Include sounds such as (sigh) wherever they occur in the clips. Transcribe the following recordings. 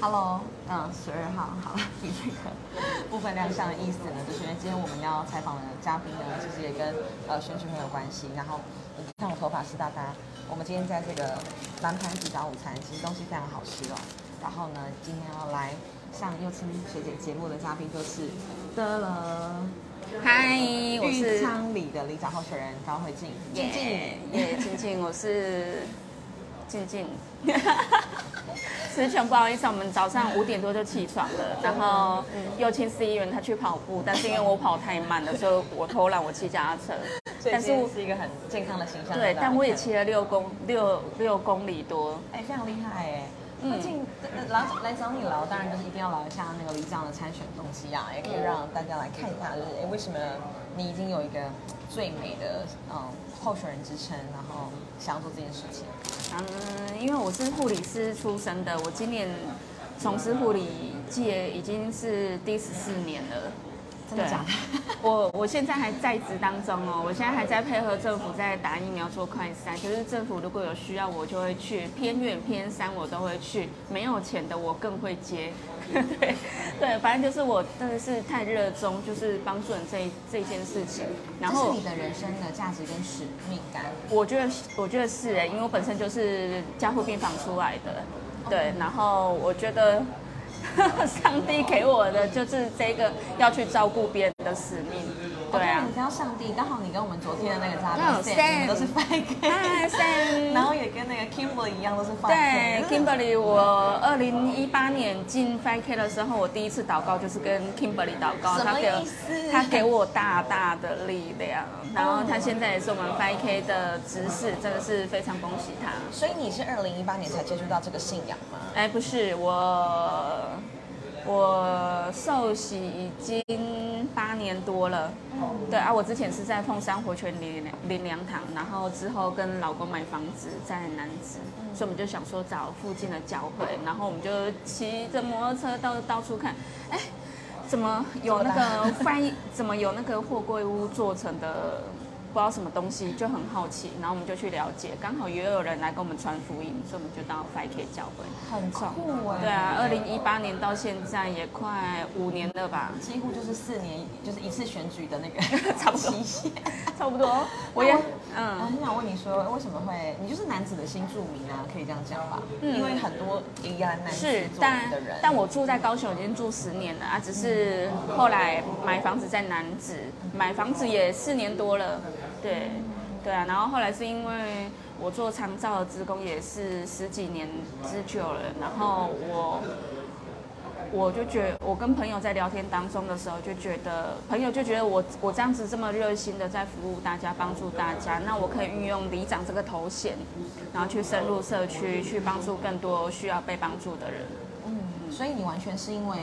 Hello，嗯，十二号，好，(laughs) 以这个部分亮相的意思呢，就是因为今天我们要采访的嘉宾呢，其实也跟呃选举很有关系。然后你看我头发湿哒哒，我们今天在这个蓝盘子早午餐，其实东西非常好吃哦。然后呢，今天要来上幼青学姐节目的嘉宾就是的了，嗨，我是昌里的里长候选人高慧静，静静。耶，静静，我是静静。词穷，不好意思，我们早上五点多就起床了，然后又请司仪员他去跑步，但是因为我跑太慢了，所以我偷懒，我骑脚踏车。但是我是一个很健康的形象。对，但我也骑了六公六六公里多。哎，非常厉害哎！嗯那进来来找你聊，当然就是一定要聊一下那个里长的参选动机啊，也可以让大家来看一下，就是哎，为什么你已经有一个最美的嗯候选人之称，然后想要做这件事情？嗯，因为我是护理师出身的，我今年从事护理界已经是第十四年了。对真的假的？(laughs) 我我现在还在职当中哦，我现在还在配合政府在打疫苗做快筛，就是政府如果有需要我就会去，偏远偏山我都会去，没有钱的我更会接。(laughs) 对对，反正就是我真的是太热衷，就是帮助人这这件事情。然后你的人生的价值跟使命感。我觉得我觉得是哎，因为我本身就是加护病房出来的，对，然后我觉得 (laughs) 上帝给我的就是这个要去照顾别人的使命，对啊你。知道上帝刚好你跟我们昨天的那个嘉宾都是 f i 嗨 Sam (laughs) 然后也跟那个 Kimberly 一样都是 Fake 对，Kimberly，我二零一八年进 5K 的时候，我第一次祷告就是跟 Kimberly 祷告，他给他给我大大的力量，然后他现在也是我们 5K 的执事，真的是非常恭喜他。所以你是二零一八年才接触到这个信仰吗？哎，不是我，我受洗已经八年多了。对啊，我之前是在凤山活泉林林良堂，然后之后跟老公买房子在南子，所以我们就想说找附近的教会，然后我们就骑着摩托车到到处看，哎，怎么有那个翻译，怎么有那个货柜屋做成的？不知道什么东西，就很好奇，然后我们就去了解，刚好也有人来跟我们传福音，所以我们就到 5K 教会。很酷哎。对啊，二零一八年到现在也快五年了吧，几乎就是四年，就是一次选举的那个差不多期限。差不多。我也我嗯，很想问你说，为什么会你就是男子的新住民啊？可以这样讲吧？嗯因为很多宜兰男子是，但的人，但我住在高雄已经住十年了啊，只是后来买房子在南子，买房子也四年多了，对，对啊，然后后来是因为我做长照的职工也是十几年之久了，然后我。我就觉我跟朋友在聊天当中的时候，就觉得朋友就觉得我我这样子这么热心的在服务大家，帮助大家，那我可以运用里长这个头衔，然后去深入社区，去帮助更多需要被帮助的人。嗯，所以你完全是因为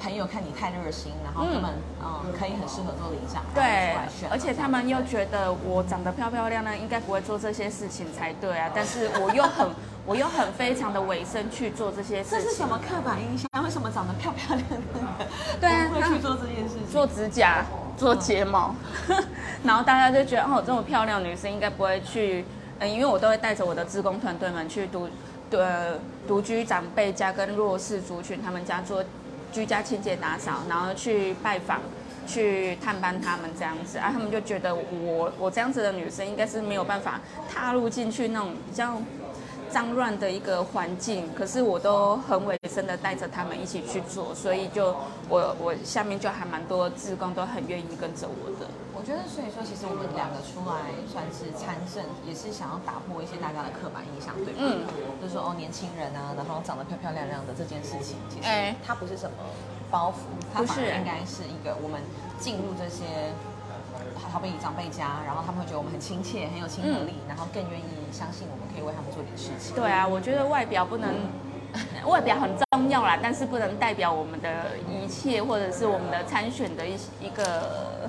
朋友看你太热心，然后他们嗯可以很适合做里长，对而且他们又觉得我长得漂漂亮亮，应该不会做这些事情才对啊。(laughs) 但是我又很，我又很非常的委身去做这些事情这是什。么刻板印象？为什么长得漂漂亮亮的对啊不会去做这件事情？做指甲、做睫毛，(laughs) 然后大家就觉得哦，这么漂亮女生应该不会去，嗯，因为我都会带着我的志工团队们去独，呃，独居长辈家跟弱势族群他们家做居家清洁打扫，然后去拜访。去探班他们这样子啊，他们就觉得我我这样子的女生应该是没有办法踏入进去那种比较脏乱的一个环境，可是我都很委身的带着他们一起去做，所以就我我下面就还蛮多志工都很愿意跟着我的。我觉得，所以说，其实我们两个出来算是参政，也是想要打破一些大家的刻板印象，对吧？嗯就是说哦，年轻人啊，然后长得漂漂亮亮的这件事情，其实哎它不是什么包袱，它反而应该是一个我们进入这些。好比长辈家，然后他们会觉得我们很亲切，很有亲和力，然后更愿意相信我们可以为他们做点事情。对啊，我觉得外表不能，(laughs) 外表很重要啦，但是不能代表我们的一切，或者是我们的参选的一一个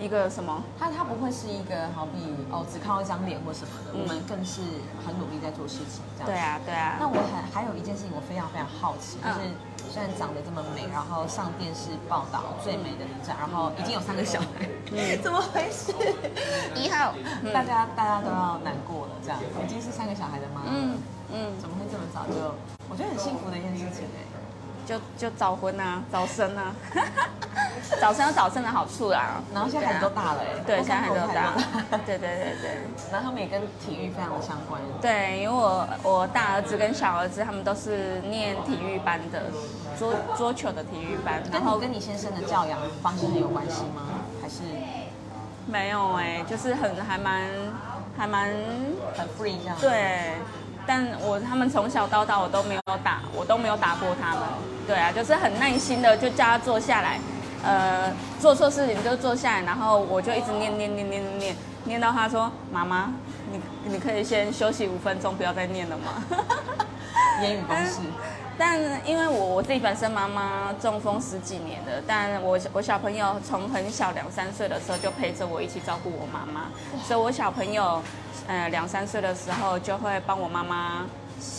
一个什么。他他不会是一个好比哦只靠一张脸或什么的，嗯我们更是很努力在做事情这样。对。啊，对啊。那我很还有一件事情我非常非常好奇，就是虽然长得这么美，然后上电视报道最美的女长，然后已经有三个小孩，(laughs) 怎么回事？一号，大家大家都要难过了，这样已经是三个小孩的妈妈嗯，怎么会这么早就？我觉得很幸福的一件事情哎。就就早婚啊，早生啊，(laughs) 早生有早生的好处啦。然后现在孩子都大了哎，对，现在孩子都大了。(laughs) 对对对对。(laughs) 然后他们也跟体育非常的相关。对，因为我我大儿子跟小儿子他们都是念体育班的，桌桌球的体育班。然后跟你先生的教养方式很有关系吗？还是？没有哎，就是很还蛮还蛮很 free 这样。对。但我他们从小到大我都没有打，我都没有打过他们。对啊，就是很耐心的就叫他坐下来，呃，做错事情就坐下来，然后我就一直念念念念念念到他说：“妈妈，你你可以先休息五分钟，不要再念了吗？”言语方式。(laughs) 但因为我我自己本身妈妈中风十几年的，但我我小朋友从很小两三岁的时候就陪着我一起照顾我妈妈，所以我小朋友。呃，两三岁的时候就会帮我妈妈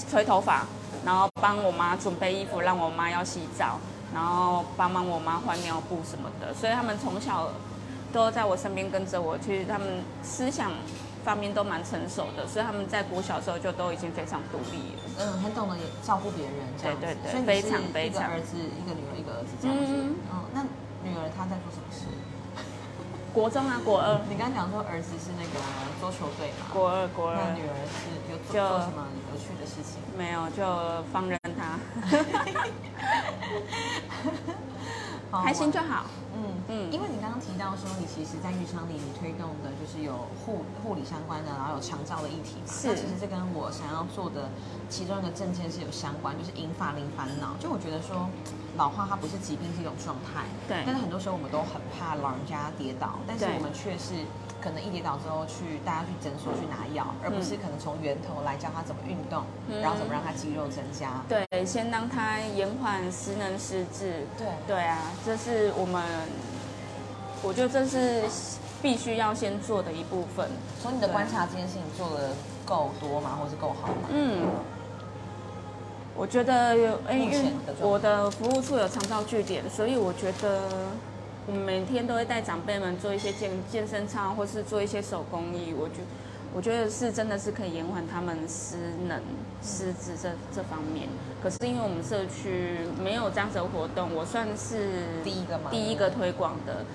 吹头发，然后帮我妈准备衣服，让我妈要洗澡，然后帮忙我妈换尿布什么的。所以他们从小都在我身边跟着我去，他们思想方面都蛮成熟的，所以他们在国小时候就都已经非常独立了。嗯，很懂得也照顾别人，对对对，非常非常。一个儿子，一个女儿，一个儿子这样子。嗯，那女儿她在做什么事？国中啊，国二。你刚刚讲说儿子是那个桌球队嘛？国二，国二。那女儿是有做什么有趣的事情？没有，就放任他，(laughs) (laughs) 开心就好。嗯嗯，因为你刚刚提到说，你其实，在浴场里你推动的就是有护护理相关的，然后有长照的议题嘛。是。那其实这跟我想要做的其中一个证件是有相关，就是银发零烦恼。就我觉得说。老化它不是疾病，是一种状态。对。但是很多时候我们都很怕老人家跌倒，但是我们却是可能一跌倒之后去大家去诊所去拿药，而不是可能从源头来教他怎么运动，然后怎么让他肌肉增加。对，先让他延缓失能失智。对。对啊，这是我们，我觉得这是必须要先做的一部分。从你的观察，这件事情做的够多吗，或是够好吗？嗯。我觉得有哎，因为我的服务处有长照据点，所以我觉得我们每天都会带长辈们做一些健健身操，或是做一些手工艺。我觉我觉得是真的是可以延缓他们失能失智这这方面。可是因为我们社区没有这样子的活动，我算是第一个吗？第一个推广的，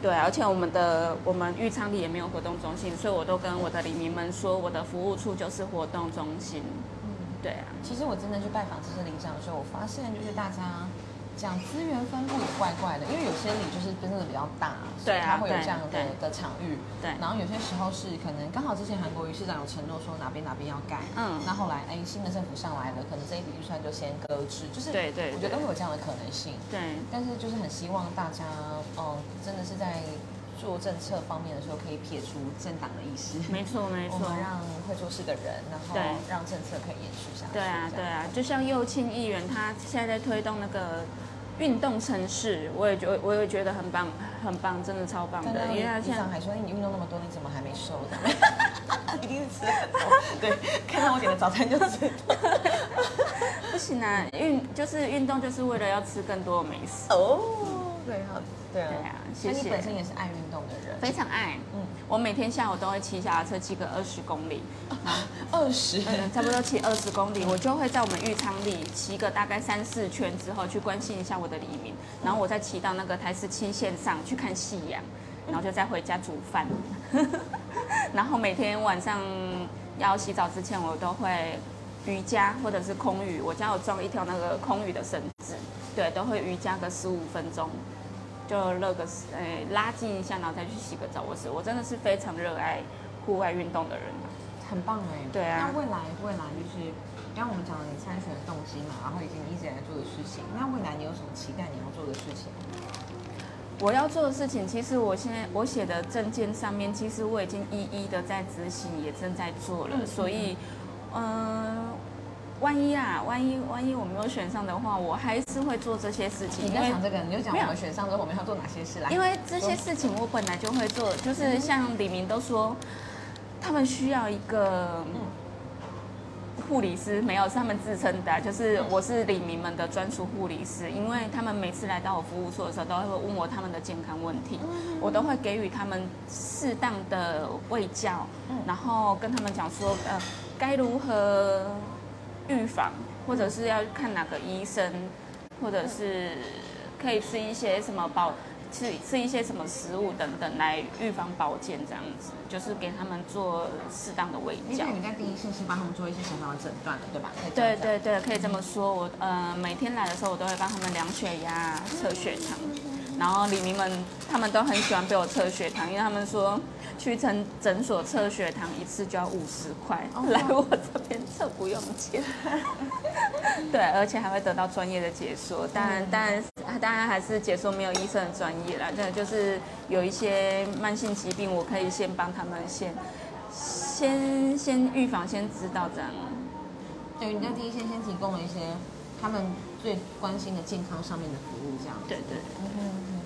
对，而且我们的我们玉昌里也没有活动中心，所以我都跟我的里民们说，我的服务处就是活动中心。嗯对啊，其实我真的去拜访这些领长的时候，我发现就是大家讲资源分布也怪怪的，因为有些里就是真的比较大，所以它会有这样的的场域。对，然后有些时候是可能刚好之前韩国瑜市长有承诺说哪边哪边要盖，嗯，那后来哎新的政府上来了，可能这一笔预算就先搁置，就是对对，我觉得都会有这样的可能性。对，但是就是很希望大家，嗯，真的是在。做政策方面的时候，可以撇除政党的意思。没错，(laughs) 没错。我们让会做事的人，然后让政策可以延续下去。对啊，对啊。就像右庆议员，他现在在推动那个运动城市，我也觉，我也觉得很棒，很棒，真的超棒的。因为他现在还说，你运动那么多，你怎么还没瘦的？(laughs) 一定是吃很多。对，(laughs) 看到我点的早餐就吃。不行啊，运就是运动，就是为了要吃更多的美食。哦。对啊，对啊，谢谢。你本身也是爱运动的人，非常爱。嗯，我每天下午都会骑脚踏车骑个二十公里，(laughs) 二十，差不多骑二十公里，我就会在我们浴场里骑个大概三四圈之后，去关心一下我的黎明，然后我再骑到那个台十七线上去看夕阳，然后就再回家煮饭。(laughs) 然后每天晚上要洗澡之前，我都会瑜伽或者是空余，我家有装一条那个空余的绳子，对，都会瑜伽个十五分钟。就热个诶，拉近一下，然后再去洗个澡。我是我真的是非常热爱户外运动的人，很棒哎。对啊。那未来未来就是刚刚我们讲了你参选的动机嘛，然后以及你一直在做的事情。那未来你有什么期待你要做的事情？我要做的事情，其实我现在我写的证件上面，其实我已经一一的在执行，也正在做了。所以，嗯。万一啊，万一万一我没有选上的话，我还是会做这些事情。你在想这个，你就讲我们选上之后我们要做哪些事来。因为这些事情我本来就会做，就是像李明都说，他们需要一个护理师，没有是他们自称的，就是我是李明们的专属护理师，因为他们每次来到我服务处的时候，都会问我他们的健康问题，我都会给予他们适当的喂教，然后跟他们讲说，呃，该如何。预防或者是要看哪个医生，或者是可以吃一些什么保吃吃一些什么食物等等来预防保健这样子，就是给他们做适当的喂教。你在第一线是帮他们做一些小小的诊断的，对吧？对对对，可以这么说。我呃每天来的时候，我都会帮他们量血压、测血糖，然后李明们他们都很喜欢被我测血糖，因为他们说去诊诊所测血糖一次就要五十块，哦来我这边测不用钱。(laughs) 对，而且还会得到专业的解说。当然，当然，当然还是解说没有医生的专业啦。这就是有一些慢性疾病，我可以先帮他们先先先预防，先知道这样。对，你在第一线先提供了一些他们最关心的健康上面的服务，这样。对对。嗯哼哼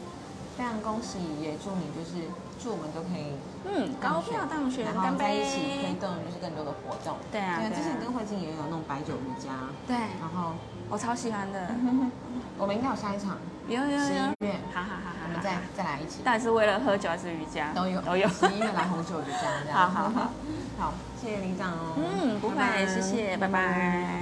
非常恭喜，也祝你就是祝我们都可以嗯，高票当选，然后在一起推杯！动就是更多的活动。对啊，对，对之前跟啊，慧静也有那种白酒瑜伽，对，然后我超喜欢的，(laughs) 我们应该有下一场，有有十有，一月，好好好好，我们再再来一起。到底是为了喝酒还是瑜伽？都有都有。十一月来红酒瑜伽这样。好 (laughs) 好好，(laughs) 好，谢谢李长哦。嗯，不会谢谢，拜拜